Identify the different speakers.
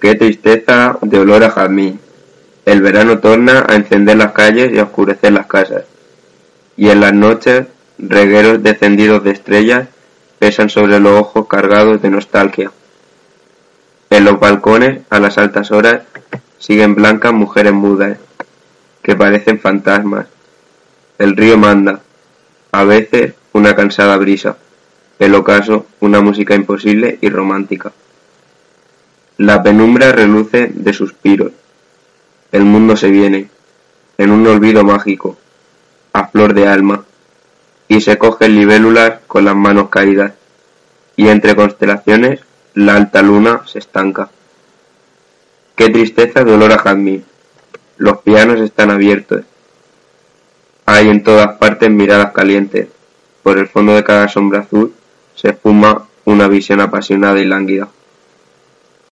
Speaker 1: Qué tristeza de olor a jazmín. El verano torna a encender las calles y a oscurecer las casas. Y en las noches, regueros descendidos de estrellas pesan sobre los ojos cargados de nostalgia. En los balcones, a las altas horas, siguen blancas mujeres mudas, que parecen fantasmas. El río manda, a veces una cansada brisa, el ocaso una música imposible y romántica. La penumbra reluce de suspiros. El mundo se viene, en un olvido mágico, a flor de alma, y se cogen libélulas con las manos caídas, y entre constelaciones la alta luna se estanca. Qué tristeza de olor a jazmín. Los pianos están abiertos. Hay en todas partes miradas calientes. Por el fondo de cada sombra azul se espuma una visión apasionada y lánguida.